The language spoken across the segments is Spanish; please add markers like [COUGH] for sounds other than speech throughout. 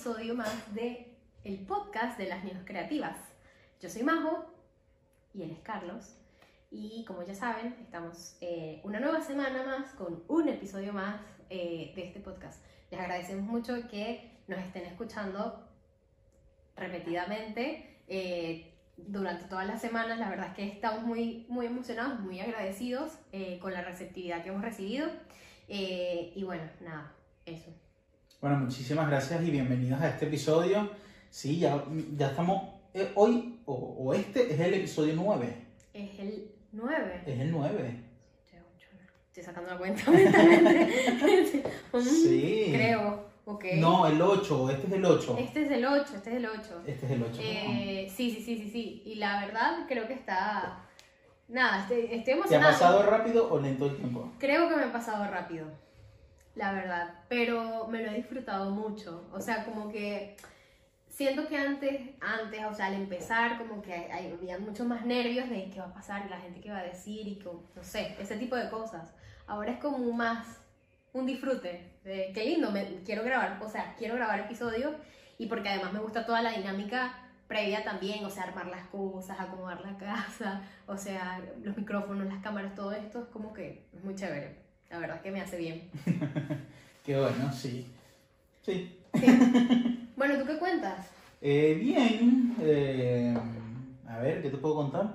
episodio más de el podcast de las niñas creativas. Yo soy Majo y él es Carlos. Y como ya saben, estamos eh, una nueva semana más con un episodio más eh, de este podcast. Les agradecemos mucho que nos estén escuchando repetidamente eh, durante todas las semanas. La verdad es que estamos muy, muy emocionados, muy agradecidos eh, con la receptividad que hemos recibido. Eh, y bueno, nada, eso. Bueno, muchísimas gracias y bienvenidos a este episodio. Sí, ya, ya estamos. eh, hoy, o, o este, es el episodio 9. Es el 9. Es el 9. Estoy sacando la cuenta [LAUGHS] mentalmente. Mm, Sí. Creo, ok. No, el 8. Este es el 8. Este es el 8, este es el 8. Este es el 8. Eh, sí, sí, sí, sí, sí. Y la verdad creo que está... Nada, estoy, estoy ¿Te ha emocionada. pasado rápido o lento el tiempo? Creo que me ha pasado rápido, la verdad. Pero me lo he disfrutado mucho. O sea, como que siento que antes, antes, o sea, al empezar, como que hay- había mucho más nervios de qué va a pasar, la gente qué va a decir y como, no sé, ese tipo de cosas. Ahora es como más un disfrute. De, qué lindo, me, quiero grabar, o sea, quiero grabar episodios y porque además me gusta toda la dinámica previa también, o sea, armar las cosas, acomodar la casa, o sea, los micrófonos, las cámaras, todo esto es como que es muy chévere. La verdad es que me hace bien. [LAUGHS] Qué bueno, sí. Sí. Bueno, ¿tú qué cuentas? Eh, bien. eh, a ver, ¿qué te puedo contar?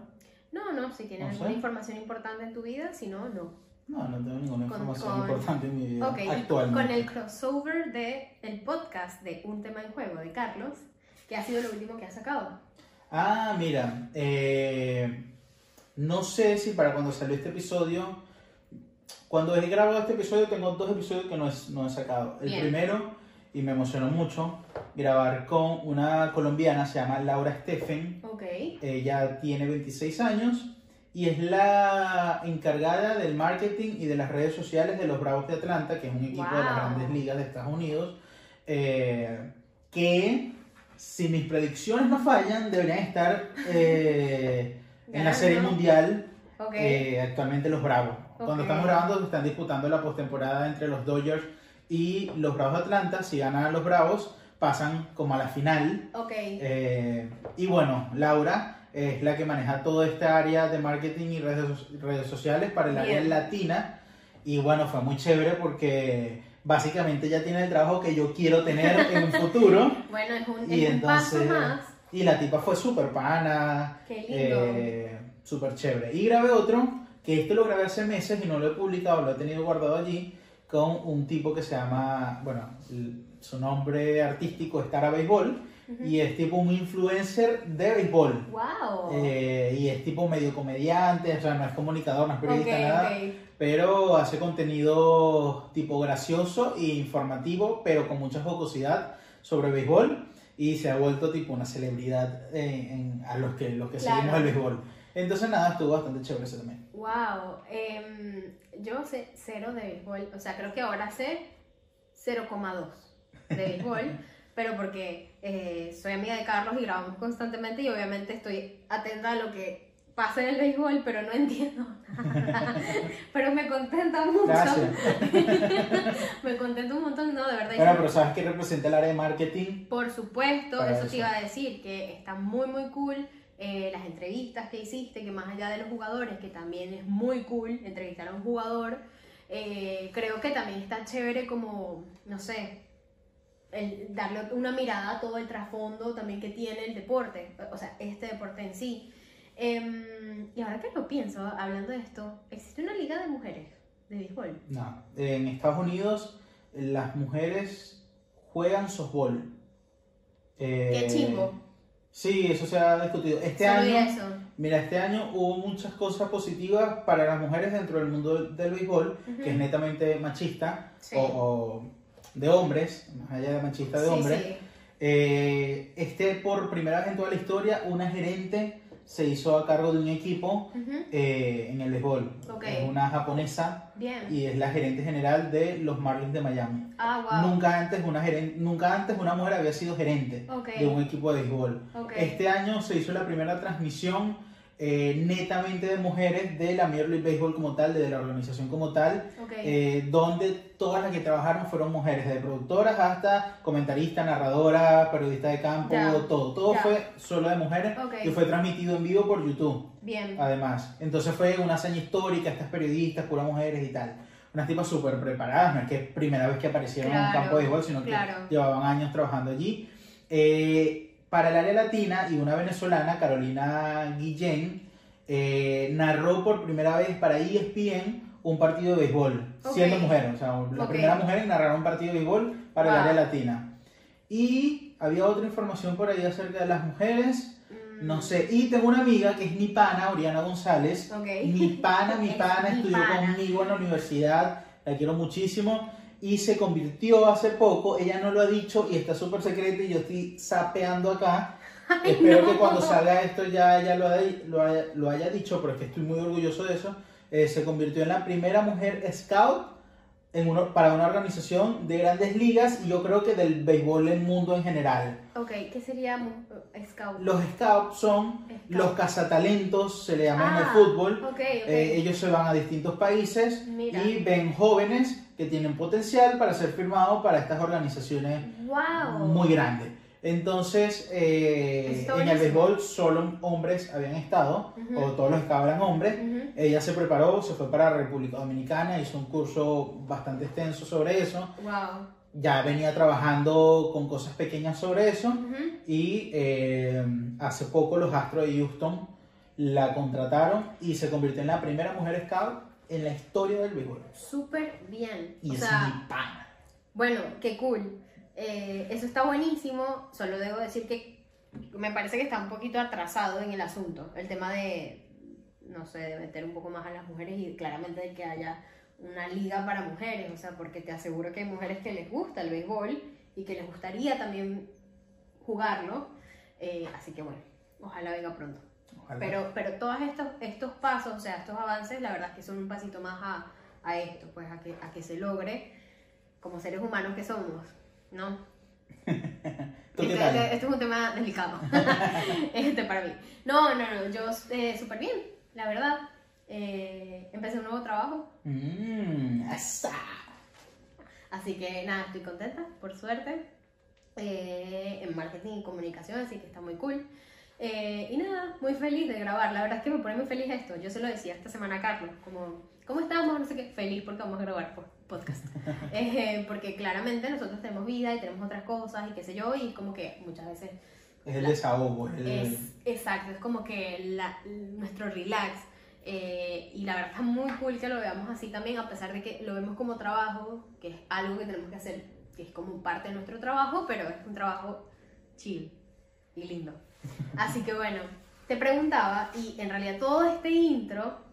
No, no, si tienes No sé. alguna información importante en tu vida, si no, no. No, no tengo ninguna Con- información con- importante en mi vida Ok, y actualmente. con el crossover del el podcast de Un tema en juego de Carlos, que ha sido lo último que ha sacado. Ah, mira, eh, no sé si para cuando salió este episodio, cuando he grabado este episodio tengo dos episodios que no, es- no he sacado. El Bien. primero, y me emocionó mucho, grabar con una colombiana, se llama Laura Steffen, Ok. ella tiene 26 años y es la encargada del marketing y de las redes sociales de los Bravos de Atlanta, que es un equipo de las Wow. grandes ligas de Estados Unidos, eh, que si mis predicciones no fallan, deberían estar eh, en la Serie. Mundial Ok. eh, actualmente los Bravos. Cuando Ok. estamos grabando, están disputando la postemporada entre los Dodgers y los Bravos de Atlanta. Si ganan los Bravos, pasan como a la final. ok. Eh, y bueno, Laura es la que maneja toda esta área de marketing y redes, redes sociales para el área Bien. latina. Y bueno, fue muy chévere porque básicamente ya tiene el trabajo que yo quiero tener [LAUGHS] en un futuro. bueno, es un, y es un paso entonces- más. Y la tipa fue súper pana, Qué lindo. eh, súper chévere. Y grabé otro, que esto lo grabé hace meses y no lo he publicado, lo he tenido guardado allí, con un tipo que se llama, bueno, su nombre artístico es Tara Béisbol, y es tipo un influencer de béisbol. wow. Eh, y es tipo medio comediante, o sea, no es comunicador, no es periodista, ok, nada, ok. pero hace contenido tipo gracioso e informativo, pero con mucha jocosidad sobre béisbol y se ha vuelto tipo una celebridad eh, en- a los que, los que Claro. seguimos el béisbol. Entonces nada, estuvo bastante chévere ese también. Wow, em, yo sé cero de béisbol, o sea, creo que ahora sé 0,2 de béisbol, [LAUGHS] pero porque eh, soy amiga de Carlos y grabamos constantemente y obviamente estoy atenta a lo que pasa en el béisbol, pero no entiendo nada. [LAUGHS] pero me contenta mucho. Gracias. [LAUGHS] me contenta un montón, no, de verdad. Bueno, pero ¿sabes qué representa el área de marketing? Por supuesto, eso, eso. te iba a decir, que está muy muy cool eh, las entrevistas que hiciste, que más allá de los jugadores, que también es muy cool entrevistar a un jugador, eh, creo que también está chévere como, no sé, el darle una mirada a todo el trasfondo también que tiene el deporte, o sea, este deporte en sí. Em, y ahora que lo pienso, hablando de esto, existe una liga de mujeres de béisbol. No. En Estados Unidos las mujeres juegan softball. Eh, Qué chingo. Sí, eso se ha discutido. Este Solo año... eso. Mira, este año hubo muchas cosas positivas para las mujeres dentro del mundo del, béisbol, que es netamente machista Sí. o, o de hombres, más allá de machista de Sí, hombres. sí. Eh, este, por primera vez en toda la historia, una gerente se hizo a cargo de un equipo eh, en el béisbol. Ok. Es una japonesa Bien. y es la gerente general de los Marlins de Miami. Ah, wow. Nunca antes una gerente, nunca antes una mujer había sido gerente de un equipo de béisbol. Ok. Este año se hizo la primera transmisión eh, netamente de mujeres de la Major League Baseball como tal, de la organización como tal, eh, donde todas las que trabajaron fueron mujeres, de productoras hasta comentaristas, narradoras, periodistas de campo, todo. Todo fue solo de mujeres Ok. y fue transmitido en vivo por YouTube, Bien. además. Entonces fue una hazaña histórica, estas periodistas, puras mujeres y tal. Unas tipas súper preparadas, no es que es primera vez que aparecieron en un campo de béisbol, sino que llevaban años trabajando allí. Eh, para el área latina y una venezolana, Carolina Guillén, eh, narró por primera vez para ESPN un partido de béisbol, Ok. siendo mujer, o sea, la Ok. primera mujer en narrar un partido de béisbol para el Wow. área latina. Y había otra información por ahí acerca de las mujeres, Mm, no sé, y tengo una amiga que es mi pana, Oriana González, Ok. mi pana, mi [LAUGHS] pana, mi estudió pana. conmigo en la universidad, la quiero muchísimo, y se convirtió hace poco, ella no lo ha dicho y está súper secreto y yo estoy sapeando acá. [LAUGHS] Espero no. que cuando salga esto ya ella lo, haya- lo haya, lo haya dicho, porque estoy muy orgulloso de eso. Eh, se convirtió en la primera mujer scout en uno- para una organización de grandes ligas y yo creo que del béisbol del mundo en general. Ok, ¿qué sería mu- eh, scout? Los scouts son Scout. los cazatalentos, se le llaman en el Ah, fútbol. Ok, ok. Eh, ellos se van a distintos países Mira. y ven jóvenes que tienen potencial para ser firmados para estas organizaciones wow. muy grandes. Entonces, eh, en el béisbol solo hombres habían estado, o todos los scouts eran hombres. Ella se preparó, se fue para República Dominicana, hizo un curso bastante extenso sobre eso. Wow. Ya venía trabajando con cosas pequeñas sobre eso. Y eh, hace poco los Astros de Houston la contrataron y se convirtió en la primera mujer scout en la historia del béisbol. Súper bien. Y o es sea, mi pana. bueno, qué cool. Eh, eso está buenísimo. Solo debo decir que me parece que está un poquito atrasado en el asunto. El tema de, no sé, de meter un poco más a las mujeres y claramente de que haya una liga para mujeres. O sea, porque te aseguro que hay mujeres que les gusta el béisbol y que les gustaría también jugarlo. Eh, así que bueno, ojalá venga pronto. Ojalá. Pero, pero todos estos, estos pasos, o sea, estos avances, la verdad es que son un pasito más a, a esto, pues a que, a que se logre como seres humanos que somos, ¿no? ¿Tú qué este, tal? este- este es un tema delicado [LAUGHS] este, para mí. No, no, no, yo eh, súper bien, la verdad. Eh, empecé un nuevo trabajo, asa. así que nada, estoy contenta, por suerte. eh, en marketing y comunicación, así que está muy cool. Eh, y nada, muy feliz de grabar. La verdad es que me pone muy feliz esto. Yo se lo decía esta semana a Carlos, como, ¿cómo estamos? No sé qué, feliz porque vamos a grabar po- podcast. [LAUGHS] Eh, porque claramente nosotros tenemos vida y tenemos otras cosas y qué sé yo, y como que muchas veces Es el desahogo. es el- es exacto, es como que la- nuestro relax. eh, y la verdad está muy cool que lo veamos así también, a pesar de que lo vemos como trabajo, que es algo que tenemos que hacer, que es como parte de nuestro trabajo, pero es un trabajo chill y lindo. [LAUGHS] Así que bueno, te preguntaba, y en realidad todo este intro,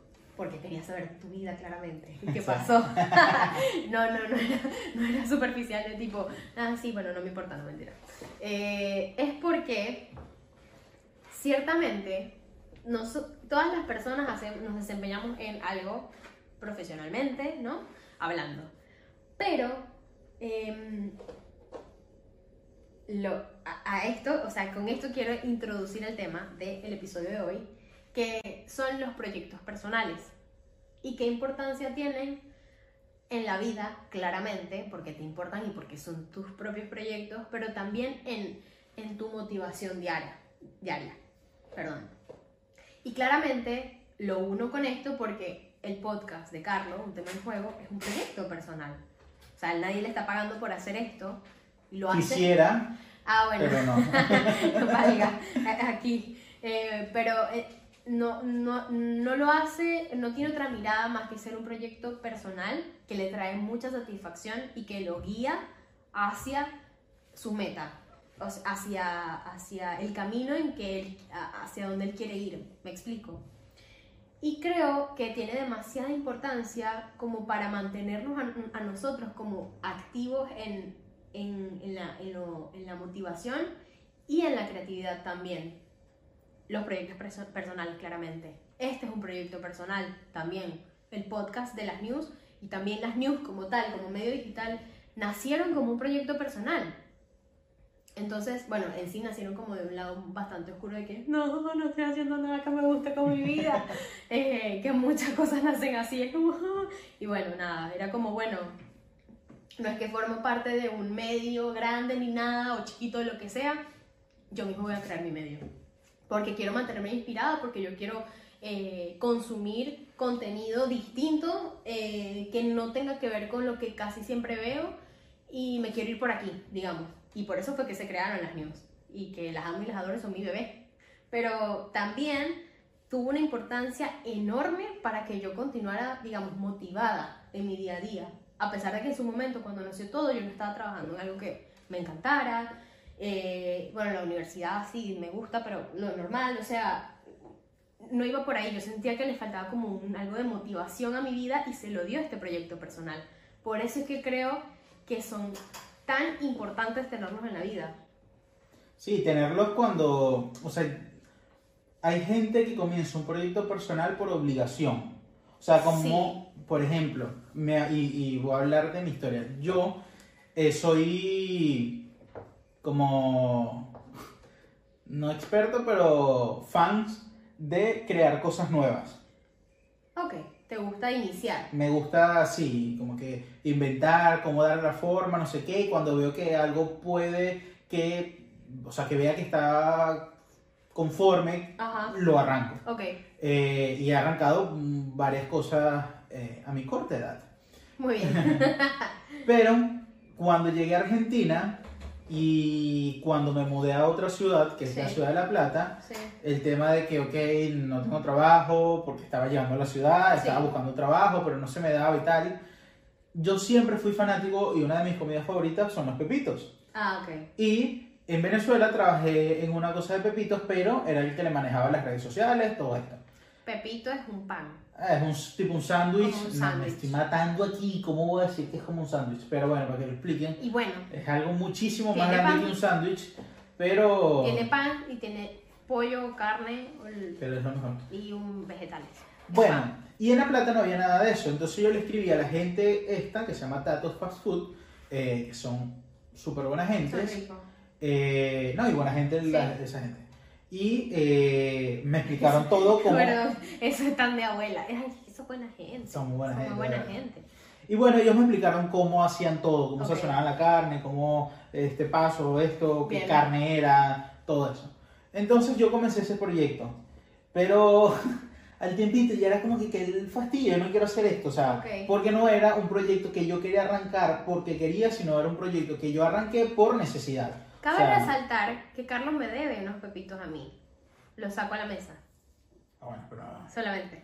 porque quería saber tu vida claramente, [LAUGHS] qué pasó. [LAUGHS] no, no, no era, no era superficial de tipo, ah, sí, bueno, no me importa, no mentira. Eh, es porque ciertamente noso- todas las personas nos desempeñamos en algo profesionalmente, ¿no? Hablando. Pero em, lo, a, a esto, o sea, con esto quiero introducir el tema del episodio de hoy, que son los proyectos personales y qué importancia tienen en la vida, claramente, porque te importan y porque son tus propios proyectos, pero también en, en tu motivación diaria, diaria. Perdón. Y claramente lo uno con esto porque el podcast de Carlos, un tema en juego, es un proyecto personal. O sea, nadie le está pagando por hacer esto. Lo hace. Quisiera, Ah, bueno. pero no. [LAUGHS] Valga, aquí. Eh, pero eh, no, no, no lo hace, no tiene otra mirada más que ser un proyecto personal que le trae mucha satisfacción y que lo guía hacia su meta, hacia, hacia el camino en que él, hacia donde él quiere ir. ¿Me explico? Y creo que tiene demasiada importancia como para mantenernos a, nosotros como activos en, en, en la, lo- en la motivación y en la creatividad también. Los proyectos perso- personales, claramente. Este es un proyecto personal también. El podcast de las news y también las news como tal, como medio digital, nacieron como un proyecto personal. Entonces, bueno, en sí nacieron como de un lado bastante oscuro de que no, no estoy haciendo nada que me guste con mi vida, [LAUGHS] eh, que muchas cosas nacen así, es como, "Ah". y bueno, nada, era como, bueno, no es que formo parte de un medio grande ni nada, o chiquito, lo que sea, yo mismo voy a crear mi medio, porque quiero mantenerme inspirada, porque yo quiero eh, consumir contenido distinto, eh, que no tenga que ver con lo que casi siempre veo, y me quiero ir por aquí, digamos. Y por eso fue que se crearon las news. Y que las amo y las adoro, son mi bebé. Pero también tuvo una importancia enorme para que yo continuara, digamos, motivada en mi día a día. A pesar de que en su momento, cuando nació todo, yo no estaba trabajando en algo que me encantara. Eh, bueno, la universidad sí me gusta, pero lo normal, o sea, no iba por ahí. Yo sentía que le faltaba como un, algo de motivación a mi vida y se lo dio este proyecto personal. Por eso es que creo que son tan importantes tenerlos en la vida. Sí, tenerlos cuando, o sea, hay gente que comienza un proyecto personal por obligación. O sea, como, por ejemplo, me, y, y voy a hablar de mi historia. Yo eh, soy como, no experto, pero fans de crear cosas nuevas. Ok, te gusta iniciar. Me gusta así, como que inventar, cómo dar la forma, no sé qué, y cuando veo que algo puede que, o sea, que vea que está conforme, Ajá. lo arranco. Ok, Eh, y he arrancado mm, varias cosas eh, a mi corta edad. muy bien. [LAUGHS] Pero cuando llegué a Argentina y cuando me mudé a otra ciudad, que es la ciudad de La Plata, Sí. el tema de que, ok, no tengo trabajo porque estaba llegando a la ciudad, estaba Sí. buscando trabajo, pero no se me daba y tal. Yo siempre fui fanático y una de mis comidas favoritas son los pepitos. Ah, ok. Y en Venezuela trabajé en una cosa de pepitos, pero era el que le manejaba las redes sociales, todo esto. Pepito es un pan. Ah, Es un tipo un sándwich. No, me estoy matando aquí. ¿Cómo voy a decir que es como un sándwich? Pero bueno, para que lo expliquen. Y bueno, Es algo muchísimo más grande pan. que un sándwich, pero... tiene pan y tiene pollo, carne ol- Pero es lo mejor. y un vegetales. Es Bueno, pan. y en La Plata no había nada de eso. Entonces yo le escribí a la gente esta, que se llama Tatos Fast Food, eh, son súper buena gente. Eh, no, y buena gente la- Sí. esa gente. Y eh, me explicaron todo [LAUGHS] como... Perdón, eso es tan de abuela. Ay, eso es buena gente. Son muy buena Son gente, muy buena gente. Y bueno, ellos me explicaron cómo hacían todo, cómo Ok. sazonaban la carne, cómo este paso, esto, qué Bien. carne era, todo eso. Entonces yo comencé ese proyecto, pero [LAUGHS] al tiempito ya era como que, que el fastidio, yo no quiero hacer esto, o sea, Ok. porque no era un proyecto que yo quería arrancar porque quería, sino era un proyecto que yo arranqué por necesidad. Cabe O sea, resaltar que Carlos me debe unos pepitos a mí. Los saco a la mesa, ah, bueno, pero solamente.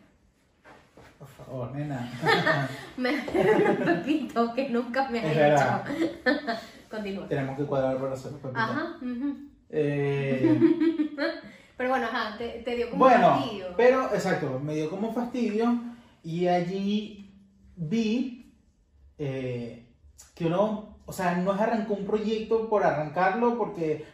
por favor, nena. [LAUGHS] Me debe unos pepitos que nunca me verdad. hecho. [LAUGHS] Continúa. Tenemos que cuadrar para hacer los pepitos. Ajá. Eh, [LAUGHS] Pero bueno, ajá, te, te dio como Bueno, fastidio. pero exacto, me dio como fastidio y allí vi eh, que uno, o sea, no es arrancó un proyecto por arrancarlo porque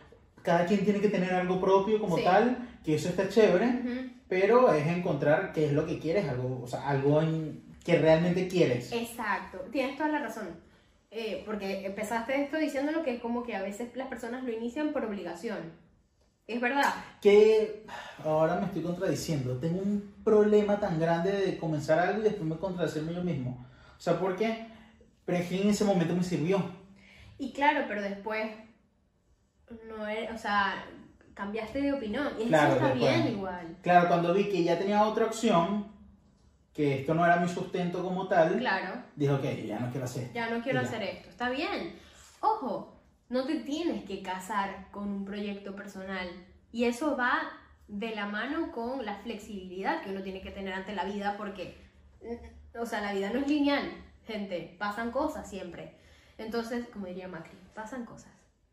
cada quien tiene que tener algo propio como Sí. tal, que eso está chévere, Ujú. pero es encontrar qué es lo que quieres, algo, o sea, algo en- que realmente quieres. Exacto, tienes toda la razón. Eh, porque empezaste esto diciéndolo que es como que a veces las personas lo inician por obligación. Es verdad. Que ahora me estoy contradiciendo, tengo un problema tan grande de comenzar algo y después me contradecirme yo mismo. O sea, porque, que en ese momento me sirvió. Y claro, pero después no era, o sea, cambiaste de opinión. Y Claro, eso está después. bien igual. Claro, cuando vi que ya tenía otra opción, que esto no era mi sustento como tal, Claro, dije, ok, ya no quiero hacer esto. ya no quiero Y ya. hacer esto. Está bien. Ojo, no te tienes que casar con un proyecto personal. Y eso va de la mano con la flexibilidad que uno tiene que tener ante la vida porque, o sea, la vida no es lineal, gente. Pasan cosas siempre. Entonces, como diría Macri, pasan cosas.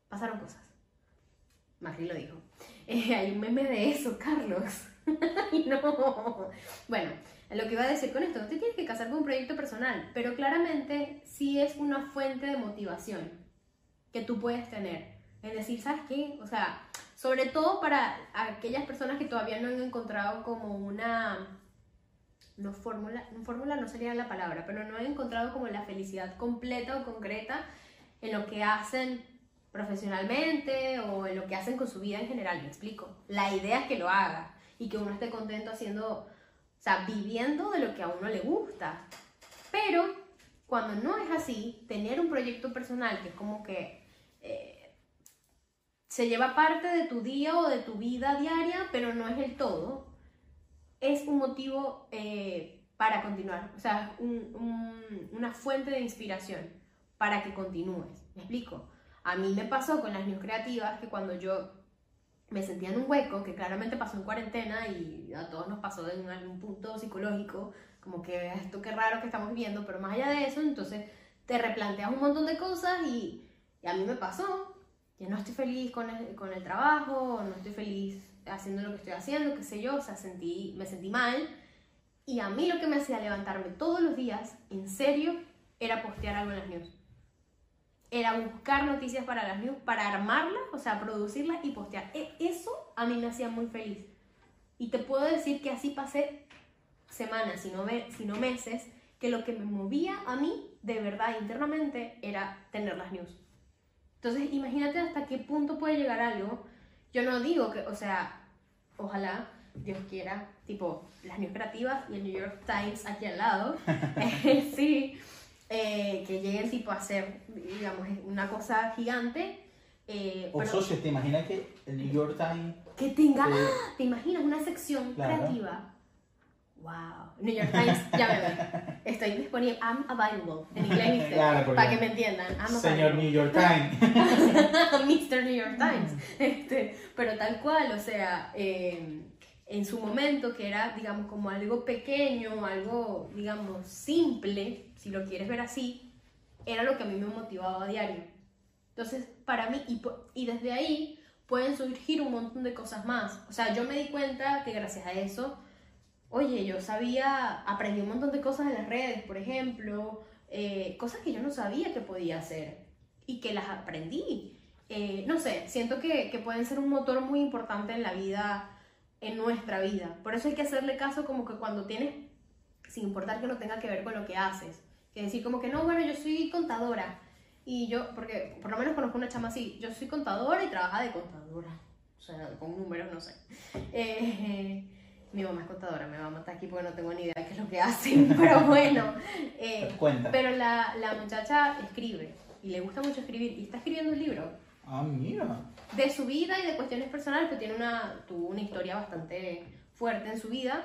Pasaron cosas. Macri lo dijo. [LAUGHS] Eh, hay un meme de eso, Carlos. [LAUGHS] Ay, no. Bueno, lo que iba a decir con esto, no te tienes que casar con un proyecto personal, pero claramente sí es una fuente de motivación que tú puedes tener. Es decir, ¿sabes qué? O sea, sobre todo para aquellas personas que todavía no han encontrado como una... No fórmula, fórmula no sería la palabra, pero no han encontrado como la felicidad completa o concreta en lo que hacen profesionalmente o en lo que hacen con su vida en general, me explico. La idea es que lo haga y que uno esté contento haciendo, o sea, viviendo de lo que a uno le gusta. Pero cuando no es así, tener un proyecto personal que es como que eh, se lleva parte de tu día o de tu vida diaria, pero no es el todo, es un motivo eh, para continuar, o sea, un- un- una fuente de inspiración para que continúes. ¿Me explico? A mí me pasó con las news creativas que cuando yo me sentía en un hueco, que claramente pasó en cuarentena y a todos nos pasó en algún punto psicológico, como que esto qué raro que estamos viviendo, pero más allá de eso, entonces te replanteas un montón de cosas y, a mí me pasó, que no estoy feliz con el, con el trabajo, no estoy feliz haciendo lo que estoy haciendo, qué sé yo, o sea, sentí, me sentí mal. Y a mí lo que me hacía levantarme todos los días, en serio, era postear algo en las news. Era buscar noticias para las news, para armarlas, o sea, producirlas y postear. E- Eso a mí me hacía muy feliz. Y te puedo decir que así pasé semanas, si no, si no meses, que lo que me movía a mí, de verdad, internamente, era tener las news. Entonces, imagínate hasta qué punto puede llegar algo. Yo no digo que, o sea, ojalá Dios quiera, tipo, las news creativas y el New York Times aquí al lado, [LAUGHS] [LAUGHS] sí, eh, que lleguen tipo a ser, digamos, una cosa gigante. eh, O socios, ¿te imaginas que el New York Times... que tenga, eh. ¿te imaginas una sección Claro. creativa? Wow, New York Times, ya me voy. Estoy disponible, I'm available, en inglés, [LAUGHS] ¿viste? Claro, para que me entiendan. I'm Señor available. New York Times. [LAUGHS] Mr. New York Times. Este, pero tal cual, o sea, eh, en su momento, que era, digamos, como algo pequeño, algo, digamos, simple, si lo quieres ver así, era lo que a mí me motivaba a diario. Entonces, para mí, y, y desde ahí pueden surgir un montón de cosas más. O sea, yo me di cuenta que gracias a eso, oye, yo sabía, aprendí un montón de cosas en las redes, por ejemplo, eh, cosas que yo no sabía que podía hacer y que las aprendí. Eh, no sé, siento que, que pueden ser un motor muy importante en la vida, en nuestra vida. Por eso hay que hacerle caso como que cuando tienes, sin importar que no tenga que ver con lo que haces, que decir como que no, bueno, yo soy contadora. Y yo, porque por lo menos conozco una chama así, yo soy contadora y trabaja de contadora. O sea, con números, no sé. [LAUGHS] Eh, mi mamá es contadora, me va a matar aquí porque no tengo ni idea de qué es lo que hacen, [LAUGHS] pero bueno. eh, pero la, la muchacha escribe y le gusta mucho escribir y está escribiendo un libro Ah, mira. de su vida y de cuestiones personales, que tiene una, tuvo una historia bastante fuerte en su vida.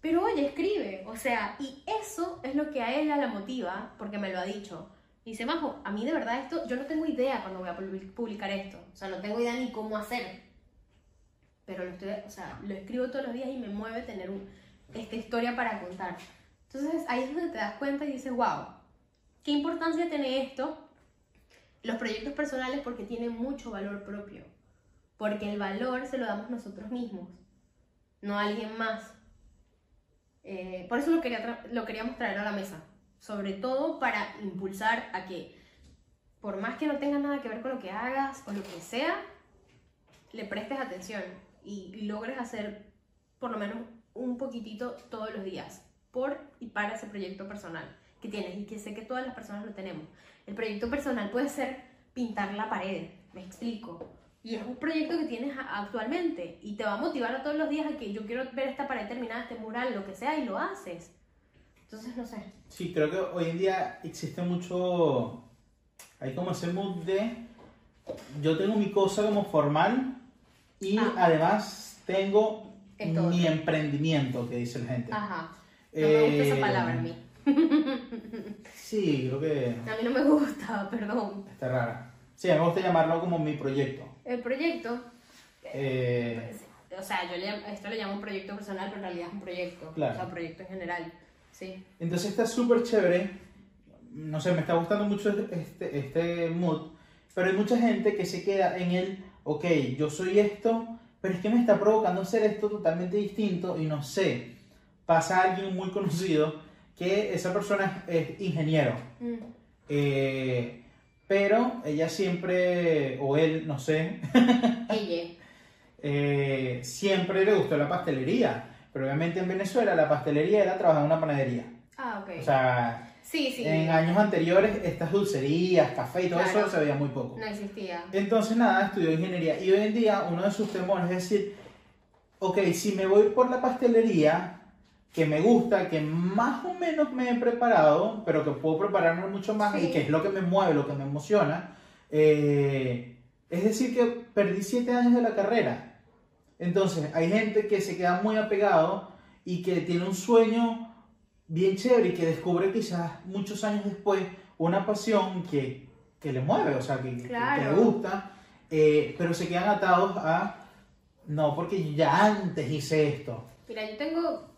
Pero oye, escribe, o sea, y eso es lo que a ella la motiva, porque me lo ha dicho. Dice, Majo, a mí de verdad esto, yo no tengo idea cuando voy a publi- publicar esto, o sea, no tengo idea ni cómo hacer. Pero lo, estoy, o sea, lo escribo todos los días y me mueve tener un- esta historia para contar. Entonces ahí es donde te das cuenta y dices, wow, ¿qué importancia tiene esto? Los proyectos personales porque tienen mucho valor propio. Porque el valor se lo damos nosotros mismos, no a alguien más. Eh, por eso lo, quería lo queríamos traer a la mesa. Sobre todo para impulsar a que, por más que no tenga nada que ver con lo que hagas o lo que sea, le prestes atención y logres hacer por lo menos un poquitito todos los días por y para ese proyecto personal que tienes y que sé que todas las personas lo tenemos. El proyecto personal puede ser pintar la pared, me explico. Y es un proyecto que tienes actualmente y te va a motivar a todos los días a que yo quiero ver esta pared terminada, este mural, lo que sea, y lo haces. Entonces, no sé. Sí, creo que hoy en día existe mucho. Hay como ese mood de. Yo tengo mi cosa como formal y Ah. además tengo mi emprendimiento, que dice la gente. Ajá. No me gusta esa Eh, palabra a mí. Sí, creo que A mí no me gusta, [LAUGHS] perdón. está rara. Sí, a mí me gusta llamarlo como mi proyecto. El proyecto, Eh, o sea, yo le, esto le llamo un proyecto personal, pero en realidad es un proyecto. Claro. O sea, un proyecto en general. Sí. Entonces está súper chévere. No sé, me está gustando mucho este, este mood. Pero hay mucha gente que se queda en el, ok, yo soy esto, pero es que me está provocando hacer esto totalmente distinto y no sé. Pasa alguien muy conocido que esa persona es, es ingeniero. Mm. eh, pero ella siempre, o él, no sé, [LAUGHS] Ella. eh, siempre le gustó la pastelería. Pero obviamente en Venezuela la pastelería era trabajar en una panadería. Ah, ok. O sea, Sí, sí. En años anteriores, estas dulcerías, café y todo Claro. eso se veía muy poco. No existía. Entonces, nada, estudió ingeniería. Y hoy en día, uno de sus temores es decir, ok, si me voy por la pastelería, que me gusta, que más o menos me he preparado, pero que puedo prepararme mucho más Sí. y que es lo que me mueve, lo que me emociona, eh, es decir, que perdí siete años de la carrera. Entonces, hay gente que se queda muy apegado y que tiene un sueño bien chévere y que descubre quizás muchos años después una pasión que, que le mueve, o sea, que, que- que Claro. le gusta, eh, pero se quedan atados a, no, porque ya antes hice esto. Mira, yo tengo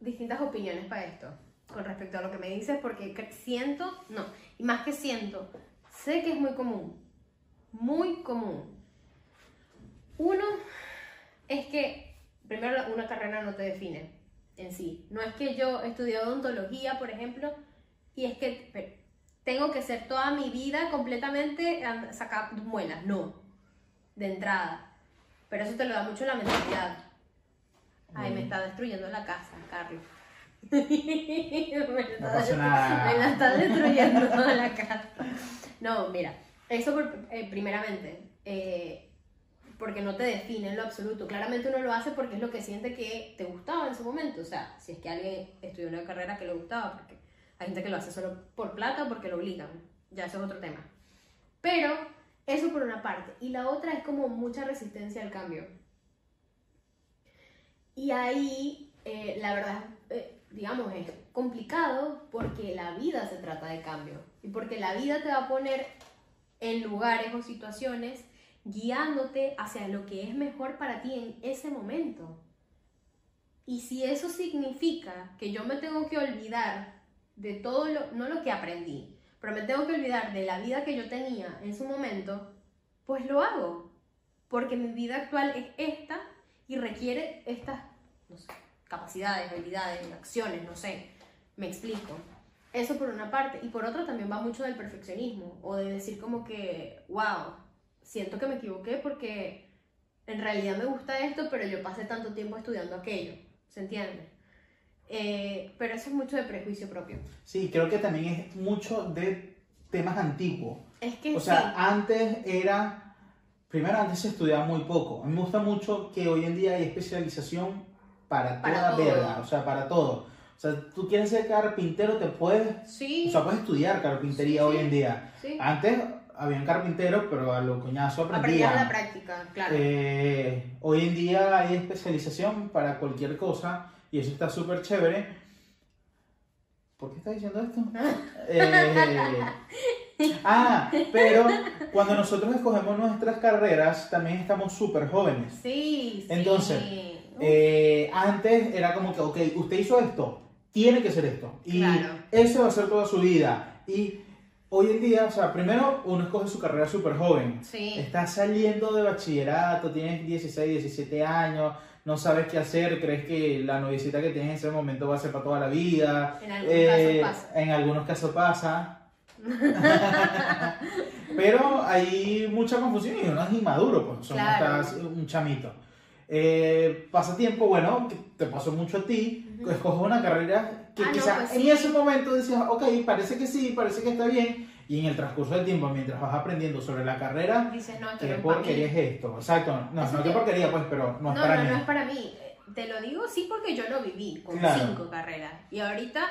distintas opiniones para esto con respecto a lo que me dices porque siento, no, y más que siento, sé que es muy común, muy común. Uno es que, primero, una carrera no te define en sí. No es que yo estudié odontología, por ejemplo, y es que tengo que ser toda mi vida completamente sacar muelas. No, de entrada. Pero eso te lo da mucho la mentalidad. Ay, me está destruyendo la casa, Carlos. [LAUGHS] me, No está, pasa nada. me la está destruyendo la casa. No, mira, eso por- eh, primeramente, eh, porque no te define en lo absoluto. Claramente uno lo hace porque es lo que siente que te gustaba en su momento. O sea, si es que alguien estudió una carrera que le gustaba, porque hay gente que lo hace solo por plata o porque lo obligan. Ya eso es otro tema. Pero eso por una parte. Y la otra es como mucha resistencia al cambio. Y ahí, eh, la verdad, eh, digamos, es complicado porque la vida se trata de cambio. Y porque la vida te va a poner en lugares o situaciones guiándote hacia lo que es mejor para ti en ese momento. Y si eso significa que yo me tengo que olvidar de todo lo, no lo que aprendí, pero me tengo que olvidar de la vida que yo tenía en su momento, pues lo hago. Porque mi vida actual es esta y requiere estas no sé, capacidades, habilidades, acciones, no sé. Me explico. Eso por una parte. Y por otra también va mucho del perfeccionismo o de decir como que, wow, siento que me equivoqué porque en realidad me gusta esto, pero yo pasé tanto tiempo estudiando aquello. ¿Se entiende? Eh, pero eso es mucho de prejuicio propio. Sí, creo que también es mucho de temas antiguos. Es que O sea, antes era, primero antes se estudiaba muy poco. A mí me gusta mucho que hoy en día hay especialización para, Para toda verga, o sea, para todo. O sea, tú quieres ser carpintero, te puedes, sí, o sea, puedes estudiar carpintería Sí, hoy en día. sí. Antes habían carpinteros, pero a lo coñazo Aprendí aprendían. a la práctica, claro. Eh, hoy en día hay especialización para cualquier cosa y eso está súper chévere. ¿Por qué estás diciendo esto? [LAUGHS] Eh, ah, pero cuando nosotros escogemos nuestras carreras también estamos súper jóvenes. sí, sí. Entonces, Eh, antes era como que, ok, usted hizo esto, tiene que ser esto. Y Claro. eso va a ser toda su vida. Y hoy en día, o sea, primero uno escoge su carrera súper joven. sí. Estás saliendo de bachillerato, tienes 16, 17 años, no sabes qué hacer, crees que la noviecita que tienes en ese momento va a ser para toda la vida. En algunos Eh, casos pasa. En algunos casos pasa. [LAUGHS] Pero hay mucha confusión y uno es inmaduro, pues son Claro. estás un chamito. Eh, pasatiempo, bueno, te pasó mucho a ti, escoges una carrera que Ah, no, quizás pues en sí. ese momento decías, ok, parece que sí, parece que está bien, y en el transcurso del tiempo, mientras vas aprendiendo sobre la carrera, Dices, no, ¿qué no porquería es esto? Exacto, no, Eso no, qué porquería, pues, pero no No, es no, para no, mí. es para mí. Te lo digo sí porque yo lo viví con Claro. cinco carreras. Y ahorita,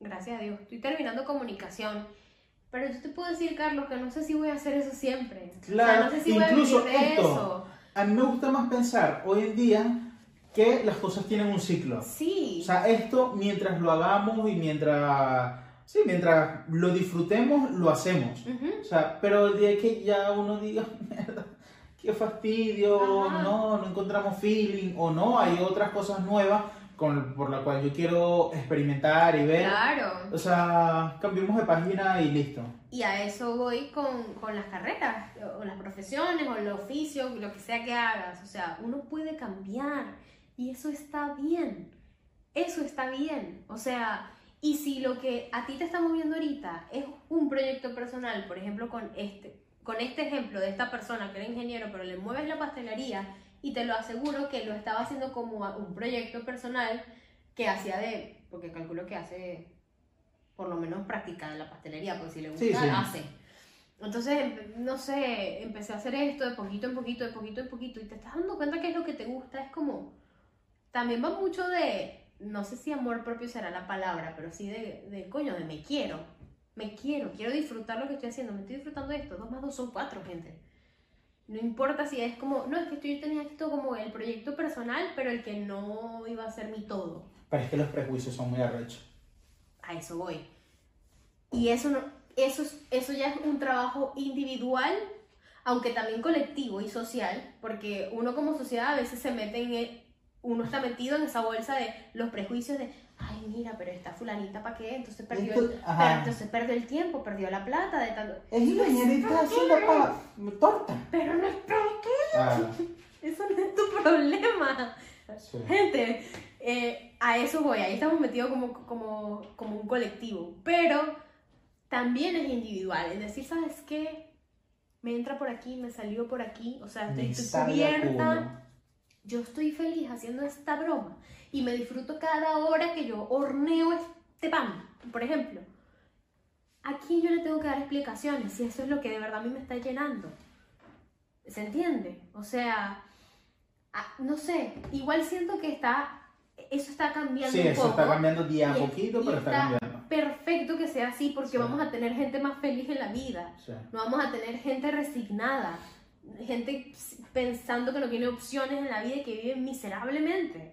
gracias a Dios, estoy terminando comunicación. Pero yo te puedo decir, Carlos, que no sé si voy a hacer eso siempre. O sea, Claro, no sé si incluso voy a vivir de esto. eso. A mí me gusta más pensar hoy en día que las cosas tienen un ciclo. Sí. O sea, esto mientras lo hagamos y mientras, sí, mientras lo disfrutemos, lo hacemos. Ujú. O sea, pero el día que ya uno diga, [LAUGHS] mierda, qué fastidio, Ajá. no, no encontramos feeling, o no, hay otras cosas nuevas con, por las cuales yo quiero experimentar y ver. Claro. O sea, cambiemos de página y listo. Y a eso voy con, con las carreras, o las profesiones, o el oficio, lo que sea que hagas. O sea, uno puede cambiar y eso está bien. Eso está bien. O sea, y si lo que a ti te está moviendo ahorita es un proyecto personal, por ejemplo, con este, con este ejemplo de esta persona que era ingeniero, pero le mueves la pastelería y te lo aseguro que lo estaba haciendo como un proyecto personal que hacía de, porque calculo que hace por lo menos practicar en la pastelería, porque si le gusta, Sí, sí. hace. Entonces, no sé, empecé a hacer esto de poquito en poquito, de poquito en poquito, y te estás dando cuenta que es lo que te gusta, es como, también va mucho de, no sé si amor propio será la palabra, pero sí de, de coño, de me quiero, me quiero, quiero disfrutar lo que estoy haciendo, me estoy disfrutando de esto, dos más dos son cuatro, gente. No importa si es como, no, es que yo tenía esto como el proyecto personal, pero el que no iba a ser mi todo. Pero es que los prejuicios son muy arrechos. A eso voy. Y eso, no, eso, es- eso ya es un trabajo individual, aunque también colectivo y social, porque uno como sociedad a veces se mete en, e- uno está metido en esa bolsa de los prejuicios de, ay, mira, pero esta fulanita, ¿para qué? Entonces perdió, Esto- el, ajá. entonces perdió el tiempo, perdió la plata de tanto... Es ingeniería haciendo pa- torta. Pero no es por qué, Ah, [LAUGHS] eso no es tu problema. sí. Gente, eh, a eso voy, ahí estamos metidos como, como, como un colectivo, pero también es individual, es decir, ¿sabes qué? Me entra por aquí, me salió por aquí, o sea, estoy, estoy cubierta. Yo estoy feliz haciendo esta broma y me disfruto cada hora que yo horneo este pan, por ejemplo. ¿A quién yo le tengo que dar explicaciones si eso es lo que de verdad a mí me está llenando? ¿Se entiende? O sea, no sé, igual siento que está, eso está cambiando Sí, un eso poco. está cambiando día a poquito, pero está cambiando. perfecto que sea así porque Sí. vamos a tener gente más feliz en la vida. Sí. No vamos a tener gente resignada, gente pensando que no tiene opciones en la vida y que vive miserablemente.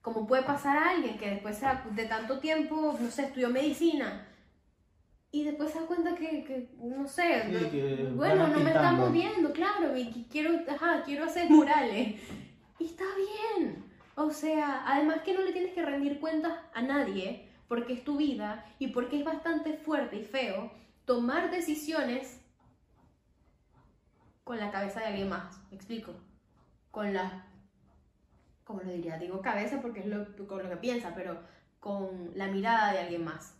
Como puede pasar a alguien que después de tanto tiempo, no sé, estudió medicina y después se da cuenta que, que, no sé, Sí, que bueno, no me está moviendo, claro, y quiero, ajá, quiero hacer murales. Y está bien. O sea, además que no le tienes que rendir cuentas a nadie, porque es tu vida y porque es bastante fuerte y feo tomar decisiones con la cabeza de alguien más. ¿Me explico? Con la. ¿Cómo lo diría? Digo cabeza porque es lo, con lo que piensa, pero con la mirada de alguien más.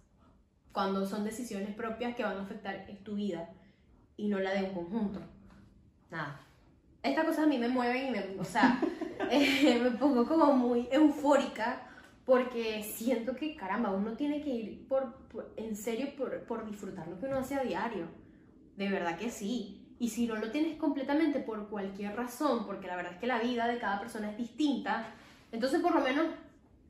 Cuando son decisiones propias que van a afectar en tu vida y no la de un conjunto. Nada. Estas cosas a mí me mueven y me. O sea, [LAUGHS] [LAUGHS] eh, me pongo como muy eufórica porque siento que, caramba, uno tiene que ir por, por- en serio por, por disfrutar lo que uno hace a diario. De verdad que sí. Y si no lo tienes completamente por cualquier razón, porque la verdad es que la vida de cada persona es distinta, entonces por lo menos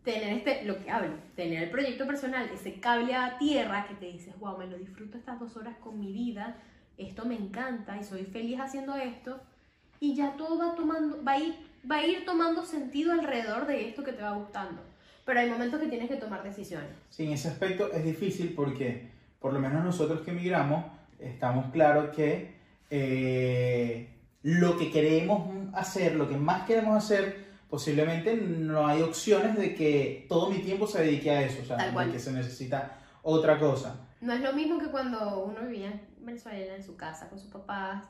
tener este, lo que hablo, tener el proyecto personal, ese cable a tierra que te dices, wow, me lo disfruto estas dos horas con mi vida, esto me encanta y soy feliz haciendo esto, y ya todo va tomando, va a ir, va a ir tomando sentido alrededor de esto que te va gustando. Pero hay momentos que tienes que tomar decisiones. Sí, en ese aspecto es difícil porque, por lo menos nosotros que emigramos, estamos claros que eh, lo que queremos hacer, lo que más queremos hacer, posiblemente no hay opciones de que todo mi tiempo se dedique a eso, o sea, Tal cual. que se necesita otra cosa. No es lo mismo que cuando uno vivía en Venezuela en su casa con sus papás.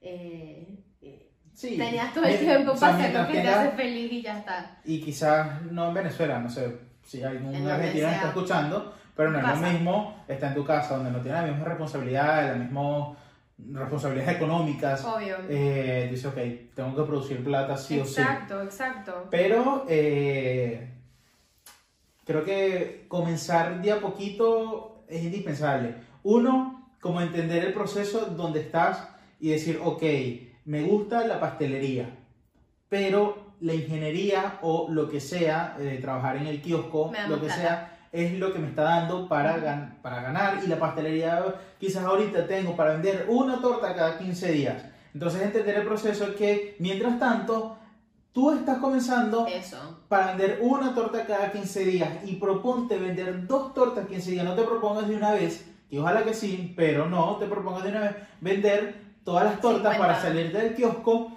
eh, eh, Sí, tenías todo el tiempo para hacer lo que te hace feliz y ya está. Y quizás no en Venezuela, no sé si hay algún argentino está escuchando, pero no es lo mismo estar en tu casa donde no tienes las mismas responsabilidades, las mismas responsabilidades económicas. Obvio. Eh, dice, ok, tengo que producir plata sí o sí. exacto, exacto. Pero eh, creo que comenzar de a poquito es indispensable. Uno, como entender el proceso donde estás y decir, ok, me gusta la pastelería, pero la ingeniería o lo que sea, eh, trabajar en el kiosco, lo que plata. sea, es lo que me está dando para, Ujú. gan- para ganar. Y la pastelería, quizás ahorita tengo para vender una torta cada 15 días. Entonces entender el proceso es que, mientras tanto, tú estás comenzando Eso. para vender una torta cada 15 días y proponte vender dos tortas 15 días. No te propongas de una vez, que ojalá que sí, pero no te propongas de una vez vender todas las tortas 50. para salir del kiosco,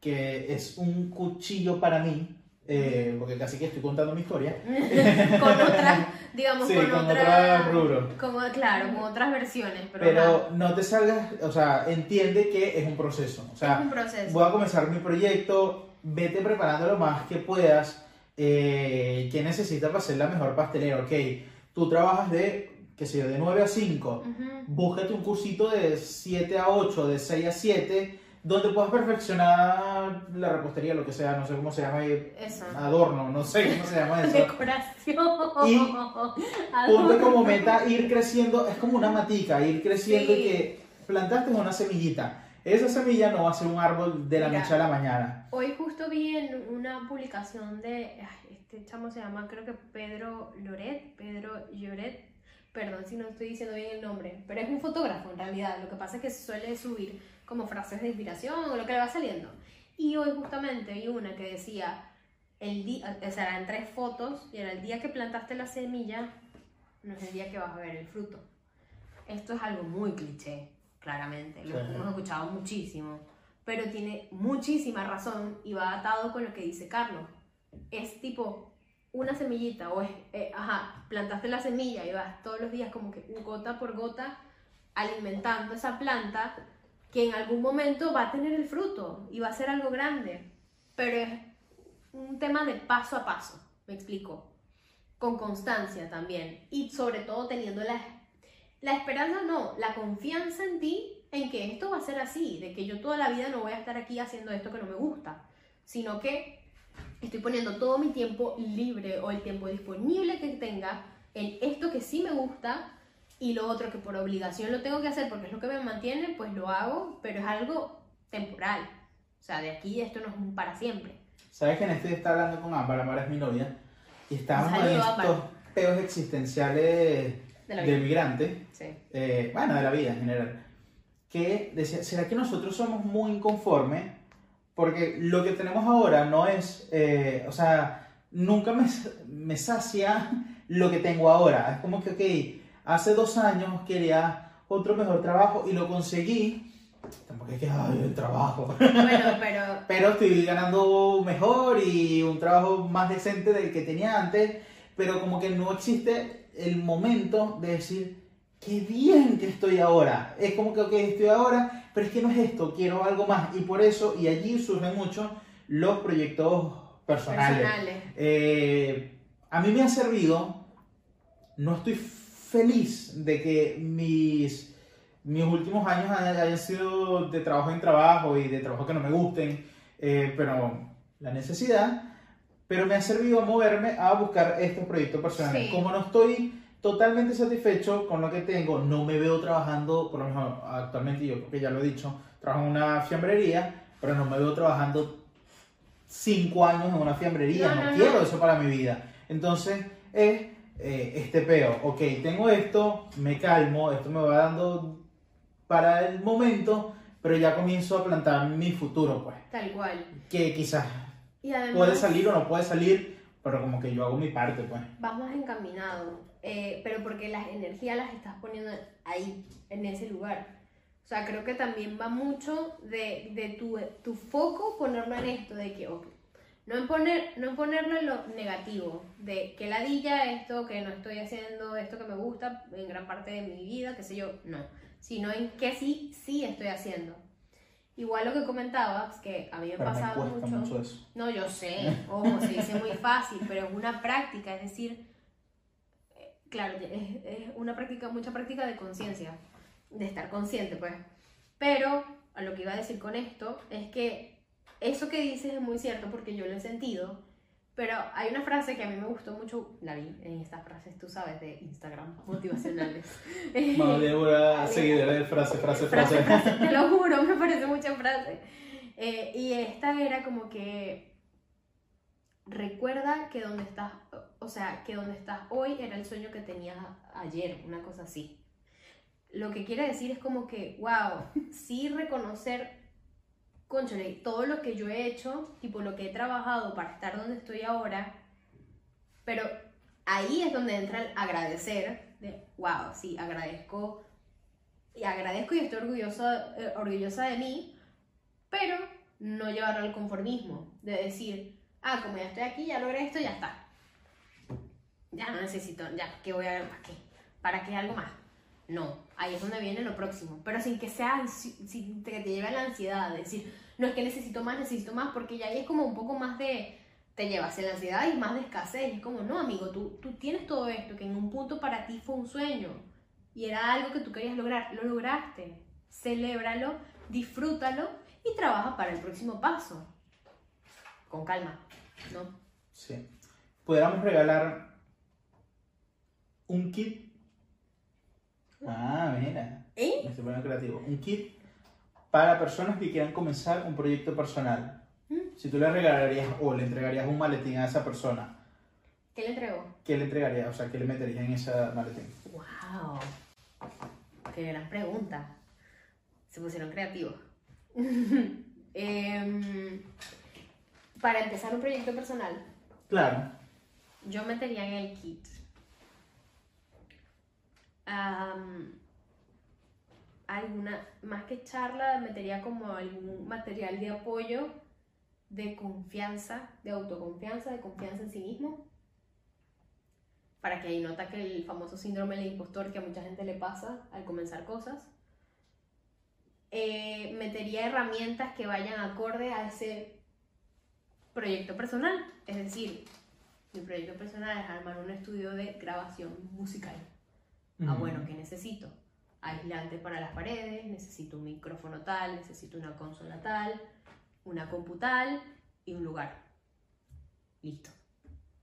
que es un cuchillo para mí, eh, porque casi que estoy contando mi historia. [LAUGHS] con otras, [LAUGHS] digamos, Sí, con, con otra- otras rubros. Como, claro, con otras versiones, pero, Pero no te salgas, o sea, entiende que es un proceso. O es sea, un proceso. voy a comenzar mi proyecto, vete preparando lo más que puedas. Eh, ¿Qué necesitas para ser la mejor pastelera? Ok, tú trabajas de, qué sé yo, de 9 a 5. Ujú. Búscate un cursito de 7 a 8, de 6 a 7, donde puedas perfeccionar la repostería, lo que sea, no sé cómo se llama, Eso. adorno, no sé cómo se llama eso. Decoración. Y Ponte como meta ir creciendo, es como una matica, ir creciendo y Sí. que plantaste una semillita. Esa semilla no va a ser un árbol de la Mira. noche a la mañana. Hoy justo vi en una publicación de, ay, este chamo se llama creo que Pedro Loret, Pedro Lloret, perdón si no estoy diciendo bien el nombre, pero es un fotógrafo en realidad, lo que pasa es que suele subir como frases de inspiración o lo que le va saliendo. Y hoy justamente vi una que decía, el día, o sea, eran tres fotos y era el día que plantaste la semilla, no es el día que vas a ver el fruto. Esto es algo muy cliché, claramente, lo Sí. hemos escuchado muchísimo, pero tiene muchísima razón y va atado con lo que dice Carlos. Es tipo una semillita, o es, eh, ajá, plantaste la semilla y vas todos los días como que gota por gota alimentando esa planta que en algún momento va a tener el fruto y va a ser algo grande, pero es un tema de paso a paso, me explico, con constancia también y sobre todo teniendo la, la esperanza, no, la confianza en ti en que esto va a ser así, de que yo toda la vida no voy a estar aquí haciendo esto que no me gusta, sino que estoy poniendo todo mi tiempo libre o el tiempo disponible que tenga en esto que sí me gusta y lo otro que por obligación lo tengo que hacer porque es lo que me mantiene, pues lo hago, pero es algo temporal. O sea, de aquí esto no es un para siempre. ¿Sabes que en este día estaba hablando con Ámbar? Ámbar es mi novia. Y estábamos en estos Ámbar. peos existenciales De del migrante. Sí. eh, bueno, de la vida en general, que decía, ¿será que nosotros somos muy inconformes? Porque lo que tenemos ahora no es, eh, o sea, nunca me, me sacia lo que tengo ahora. Es como que, ok, hace dos años quería otro mejor trabajo y lo conseguí. Tampoco es que, ay, el trabajo. Bueno, [LAUGHS] pero Pero estoy ganando mejor y un trabajo más decente del que tenía antes, pero como que no existe el momento de decir, qué bien que estoy ahora. Es como que, ok, estoy ahora, pero es que no es esto, quiero algo más. Y por eso, y allí surgen mucho los proyectos personales. personales. Eh, a mí me ha servido, no estoy feliz de que mis, mis últimos años hayan sido de trabajo en trabajo y de trabajo que no me gusten, eh, pero la necesidad, pero me ha servido a moverme a buscar estos proyectos personales. Sí. Como no estoy totalmente satisfecho con lo que tengo, no me veo trabajando, por lo menos actualmente yo creo que ya lo he dicho, trabajo en una fiambrería, pero no me veo trabajando cinco años en una fiambrería, No, no, no, no. quiero eso para mi vida. Entonces es eh, este peo, ok, tengo esto, me calmo, esto me va dando para el momento, pero ya comienzo a plantar mi futuro, pues, Tal cual. que quizás Y además puede salir o no puede salir, pero como que yo hago mi parte, pues. vas más encaminado, eh, pero porque las energías las estás poniendo ahí, en ese lugar. O sea, creo que también va mucho de, de tu, tu foco ponerlo en esto, de que, ok, no en, poner, no en ponerlo en lo negativo, de que ladilla esto, que no estoy haciendo esto que me gusta en gran parte de mi vida, qué sé yo, no, sino en que sí, sí estoy haciendo. Igual lo que comentabas, que a mí me mucho. mucho eso. No, yo sé, ojo, se dice muy fácil, pero es una práctica, es decir, eh, claro, es, es una práctica, mucha práctica de conciencia, de estar consciente, pues. Pero a lo que iba a decir con esto es que eso que dices es muy cierto porque yo lo he sentido, pero hay una frase que a mí me gustó mucho, la vi en estas frases, tú sabes, de Instagram, motivacionales. [LAUGHS] Mano, Débora, [LAUGHS] seguidora de frase, frase, Frase, frase. frase, te lo [LAUGHS] juro, me parece mucha frase. Eh, y esta era como que recuerda que donde estás, o sea, que donde estás hoy era el sueño que tenías ayer, una cosa así. Lo que quiere decir es como que, wow, sí reconocer, conchole, todo lo que yo he hecho, tipo lo que he trabajado para estar donde estoy ahora, pero ahí es donde entra el agradecer, de, wow, sí, agradezco y agradezco y estoy orgullosa, eh, orgullosa de mí, pero no llevarlo al conformismo, de decir, ah, como ya estoy aquí, ya logré esto, ya está. Ya no necesito, ya, ¿qué voy a ver? ¿Para qué? ¿Para qué algo más? No, ahí es donde viene lo próximo, pero sin que sea, sin que te lleve a la ansiedad, de decir, no es que necesito más, necesito más, porque ya ahí es como un poco más de, te lleva hacia la ansiedad y más de escasez, es como, no, amigo, tú, tú tienes todo esto, que en un punto para ti fue un sueño, y era algo que tú querías lograr, lo lograste, celébralo, disfrútalo y trabaja para el próximo paso. Con calma, ¿no? Sí. Pudiéramos regalar un kit. Ah, mira. ¿Eh? Me estoy poniendo creativo. Un kit para personas que quieran comenzar un proyecto personal. Mm. Si tú le regalarías o le entregarías un maletín a esa persona, ¿Qué le entregó? ¿qué le entregarías? O sea, ¿qué le meterías en ese maletín? ¡Wow! Qué gran pregunta. Se pusieron creativos. [LAUGHS] Em, para empezar un proyecto personal, Claro. yo metería en el kit am, alguna, más que charla, metería como algún material de apoyo, de confianza, de autoconfianza, de confianza en sí mismo, para que ahí no ataque el famoso síndrome del impostor que a mucha gente le pasa al comenzar cosas. Eh, metería herramientas que vayan acorde a ese proyecto personal, es decir, mi proyecto personal es armar un estudio de grabación musical. Ah, bueno, ¿qué necesito? Aislante para las paredes, necesito un micrófono tal, necesito una consola tal, una compu tal y un lugar. Listo.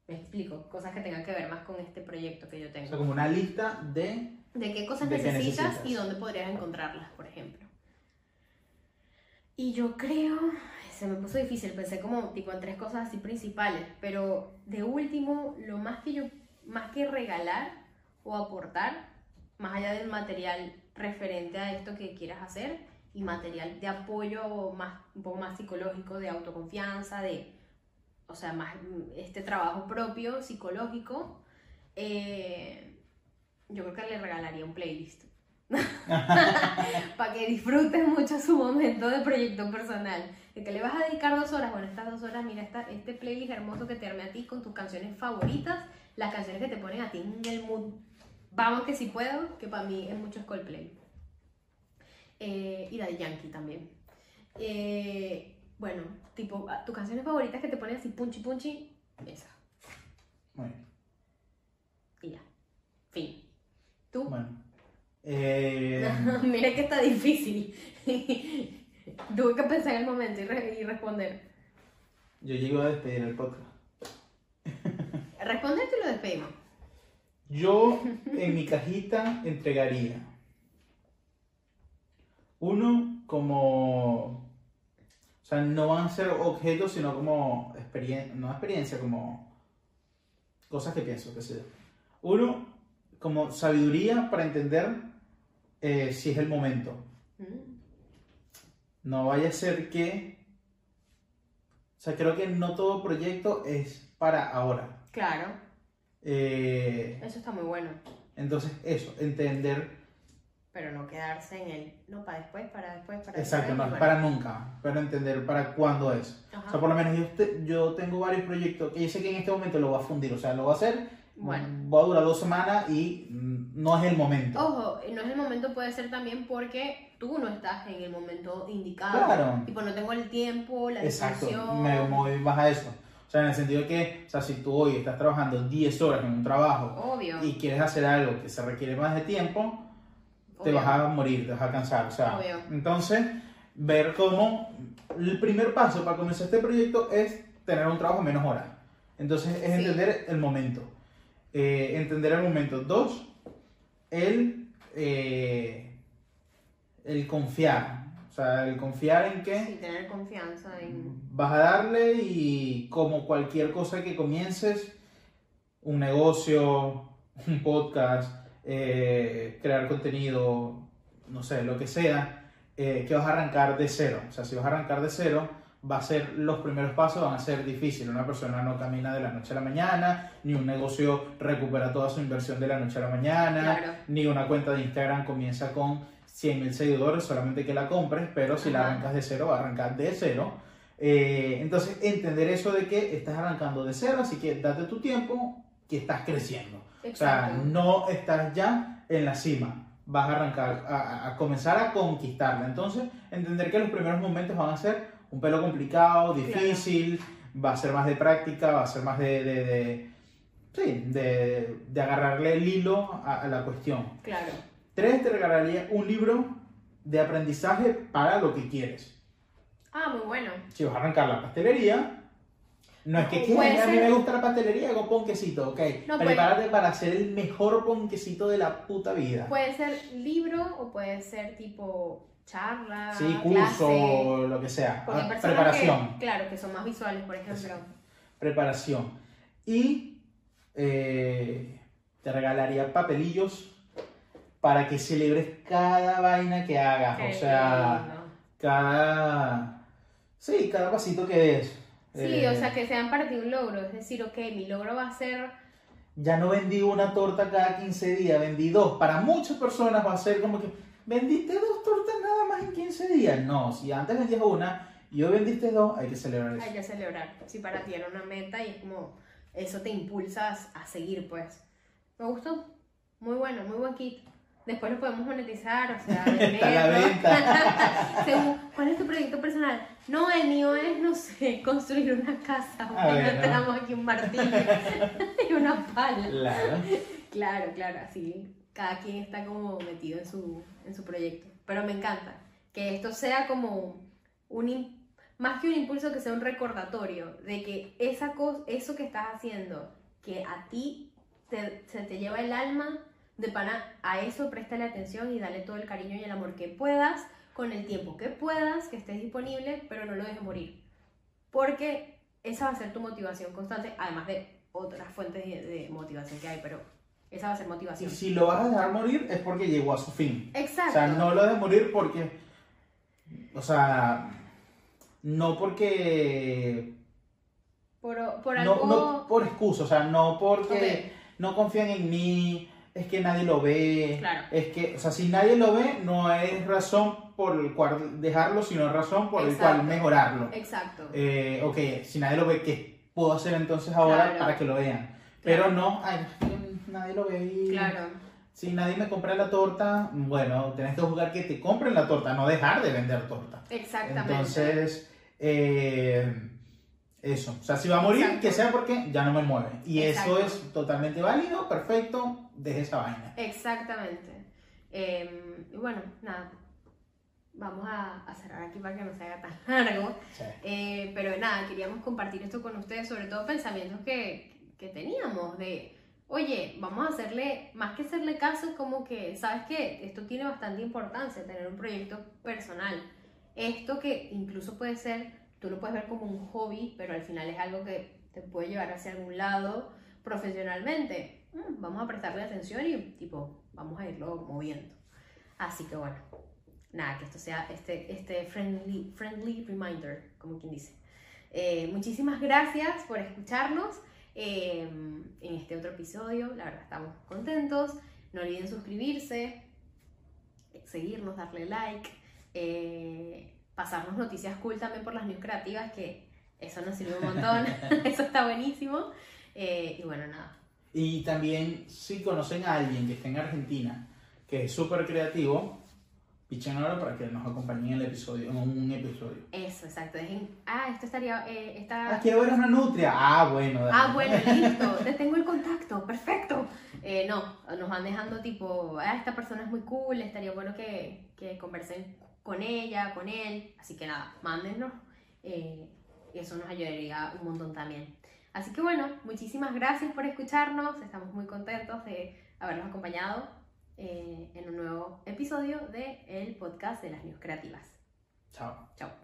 Me explico, cosas que tengan que ver más con este proyecto que yo O sea, tengo. como una lista de... ¿De qué cosas ¿De qué necesitas, necesitas? y dónde podrías encontrarlas, por ejemplo? Y yo creo, se me puso difícil, pensé como tipo en tres cosas así principales, pero de último, lo más que yo, más que regalar o aportar, más allá del material referente a esto que quieras hacer y material de apoyo más, un poco más psicológico, de autoconfianza, de, o sea, más este trabajo propio, psicológico, eh, yo creo que le regalaría un playlist. [LAUGHS] Para que disfrutes mucho su momento de proyecto personal. De que le vas a dedicar dos horas, bueno, estas dos horas, mira esta, este playlist hermoso que te arme a ti con tus canciones favoritas, las canciones que te ponen a ti en el mood. Vamos que si puedo, que para mí es mucho Coldplay. Eh, y Daddy Yankee también. Eh, bueno, tipo, ah, tus canciones favoritas que te ponen así punchi punchi, esa. Bien. Y ya. Fin. ¿Tú? Bueno. [LAUGHS] Eh, Mira que está difícil. [LAUGHS] Tuve que pensar en el momento y, re- y responder. yo llego a despedir el podcast. [LAUGHS] Responderte y lo despedimos. Yo en mi cajita entregaría uno como, o sea, no van a ser objetos, sino como experiencia, no experiencia, como cosas que pienso, que sé yo. Uno como sabiduría para entender eh, si es el momento. Mm, No vaya a ser que, o sea, creo que no todo proyecto es para ahora. Claro, Eh, eso está muy bueno. entonces, eso, entender Pero no quedarse en el. No, para después, para después, para Exacto, no después. es bueno. para nunca, pero entender para cuándo es. Ajá. O sea, por lo menos yo, te- yo tengo varios proyectos que yo sé que en este momento lo voy a fundir, o sea, lo voy a hacer, Bueno. va a durar dos semanas y mm, no es el momento. Ojo, no es el momento, puede ser también porque tú no estás en el momento indicado. Claro. Tipo, no tengo el tiempo, la Exacto, me voy más a eso. O sea, en el sentido de que, o sea, si tú hoy estás trabajando 10 horas en un trabajo Obvio. y quieres hacer algo que se requiere más de tiempo, te vas a morir, te vas a cansar. O sea, Obvio. entonces, ver cómo el primer paso para comenzar este proyecto es tener un trabajo menos horas. Entonces, es Sí. entender el momento. Eh, entender el momento. Dos, el, eh, el confiar. O sea, el confiar en que Sí, tener confianza en. vas a darle y como cualquier cosa que comiences, un negocio, un podcast, eh, crear contenido, no sé, lo que sea, eh, que vas a arrancar de cero. O sea, si vas a arrancar de cero, va a ser, los primeros pasos van a ser difíciles. Una persona no camina de la noche a la mañana, ni un negocio recupera toda su inversión de la noche a la mañana, Claro. ni una cuenta de Instagram comienza con 100.000 seguidores, solamente que la compres, pero si la arrancas de cero, va a arrancar de cero. Eh, entonces, entender eso de que estás arrancando de cero, así que date tu tiempo, que estás creciendo. O sea, Exacto. no estás ya en la cima, vas a arrancar, a, a- comenzar a conquistarla. Entonces, entender que los primeros momentos van a ser un pelo complicado, difícil, va a ser más de práctica, va a ser más de, de, de- sí, de, de agarrarle el hilo a, a la cuestión. Claro. Tres, te regalaría un libro de aprendizaje para lo que quieres. Ah, muy bueno. Si vas a arrancar la pastelería, no es que, puede a mí me gusta la pastelería, hago ponquecito, ok. No, Prepárate para hacer el mejor ponquecito de la puta vida. Puede ser libro o puede ser tipo charla, sí, clase. curso, lo que sea. Porque hay Ah, preparación. que, claro, que son más visuales, por ejemplo. Preparación. Y eh, te regalaría papelillos para que celebres cada vaina que hagas. Qué o sea, lindo. cada. Sí, cada pasito que des. Sí, Eh, o sea, que sean para ti un logro. Es decir, ok, mi logro va a ser. Ya no vendí una torta cada 15 días, vendí dos. Para muchas personas va a ser como que, ¿vendiste dos tortas nada más en 15 días? No, si antes vendías una y hoy vendiste dos, hay que celebrar eso. Hay que celebrar. Si para ti era una meta y es como. Eso te impulsa a a seguir, pues. Me gustó. Muy bueno, muy buen kit. Después lo podemos monetizar, o sea, [LAUGHS] Está a la venta. [LAUGHS] Según, ¿cuál es tu proyecto personal? No, el mío es, no sé, [LAUGHS] construir una casa. Bueno, ¿no? tenemos aquí un martillo y una pala. Claro. Claro, claro, así. Cada quien está como metido en su, en su proyecto. Pero me encanta que esto sea como un, más que un impulso, que sea un recordatorio de que esa cosa, eso que estás haciendo, que a ti te- se te lleva el alma, de pana, a eso préstale atención y dale todo el cariño y el amor que puedas, con el tiempo que puedas, que estés disponible, pero no lo dejes morir. Porque esa va a ser tu motivación constante, además de otras fuentes de, de motivación que hay, pero esa va a ser Y motivación. si lo vas a dejar morir es porque llegó a su fin. Exacto. O sea, no lo dejes morir porque. O sea. No porque. por, por No, algo... no por excusa, o sea, no porque no confían en mí, es que nadie lo ve. Claro. Es que, o sea, si nadie lo ve, no es razón por el cual dejarlo, sino razón por el cual mejorarlo. Exacto. Eh, ok, si nadie lo ve, ¿qué puedo hacer entonces ahora Claro. para que lo vean? Pero no, ay, nadie lo ve y Claro. si nadie me compra la torta, bueno, tenés que buscar que te compren la torta, no dejar de vender torta. Exactamente. Entonces, eh, eso. O sea, si va a morir, Exacto. que sea porque ya no me mueve. Y Exacto. eso es totalmente válido, perfecto, deje esa vaina. Exactamente. Eh, y bueno, nada. Vamos a, a cerrar aquí para que no se haga tan [LAUGHS] largo. Sí. Eh, pero nada, queríamos compartir esto con ustedes, sobre todo pensamientos que, que teníamos de, oye, vamos a hacerle, más que hacerle caso, como que, ¿sabes qué? Esto tiene bastante importancia, tener un proyecto personal. Esto que incluso puede ser, tú lo puedes ver como un hobby, pero al final es algo que te puede llevar hacia algún lado profesionalmente. Mm, vamos a prestarle atención y tipo, vamos a irlo moviendo. Así que bueno, nada, que esto sea este, este friendly, friendly reminder, como quien dice. Eh, muchísimas gracias por escucharnos eh, en este otro episodio. La verdad, estamos contentos. No olviden suscribirse, seguirnos, darle like, eh, pasarnos noticias cool también por las news creativas, que eso nos sirve un montón. [LAUGHS] [LAUGHS] eso está buenísimo. Eh, y bueno, nada. Y también, si conocen a alguien que esté en Argentina, que es súper creativo, pichen ahora para que nos acompañe en el episodio, en un episodio. Eso, exacto. Dejen, ah, esto estaría. Eh, esta- Ah, quiero ver una nutria. Ah, bueno. dale. Ah, bueno, listo, te tengo el contacto, perfecto. Eh, no, nos van dejando tipo, ah, esta persona es muy cool, estaría bueno que, que conversen con ella, con él. Así que nada, mándennos. eh, eso nos ayudaría un montón también. Así que bueno, muchísimas gracias por escucharnos. Estamos muy contentos de haberlos acompañado eh, en un nuevo episodio del podcast de las News Creativas. Chao. Chao.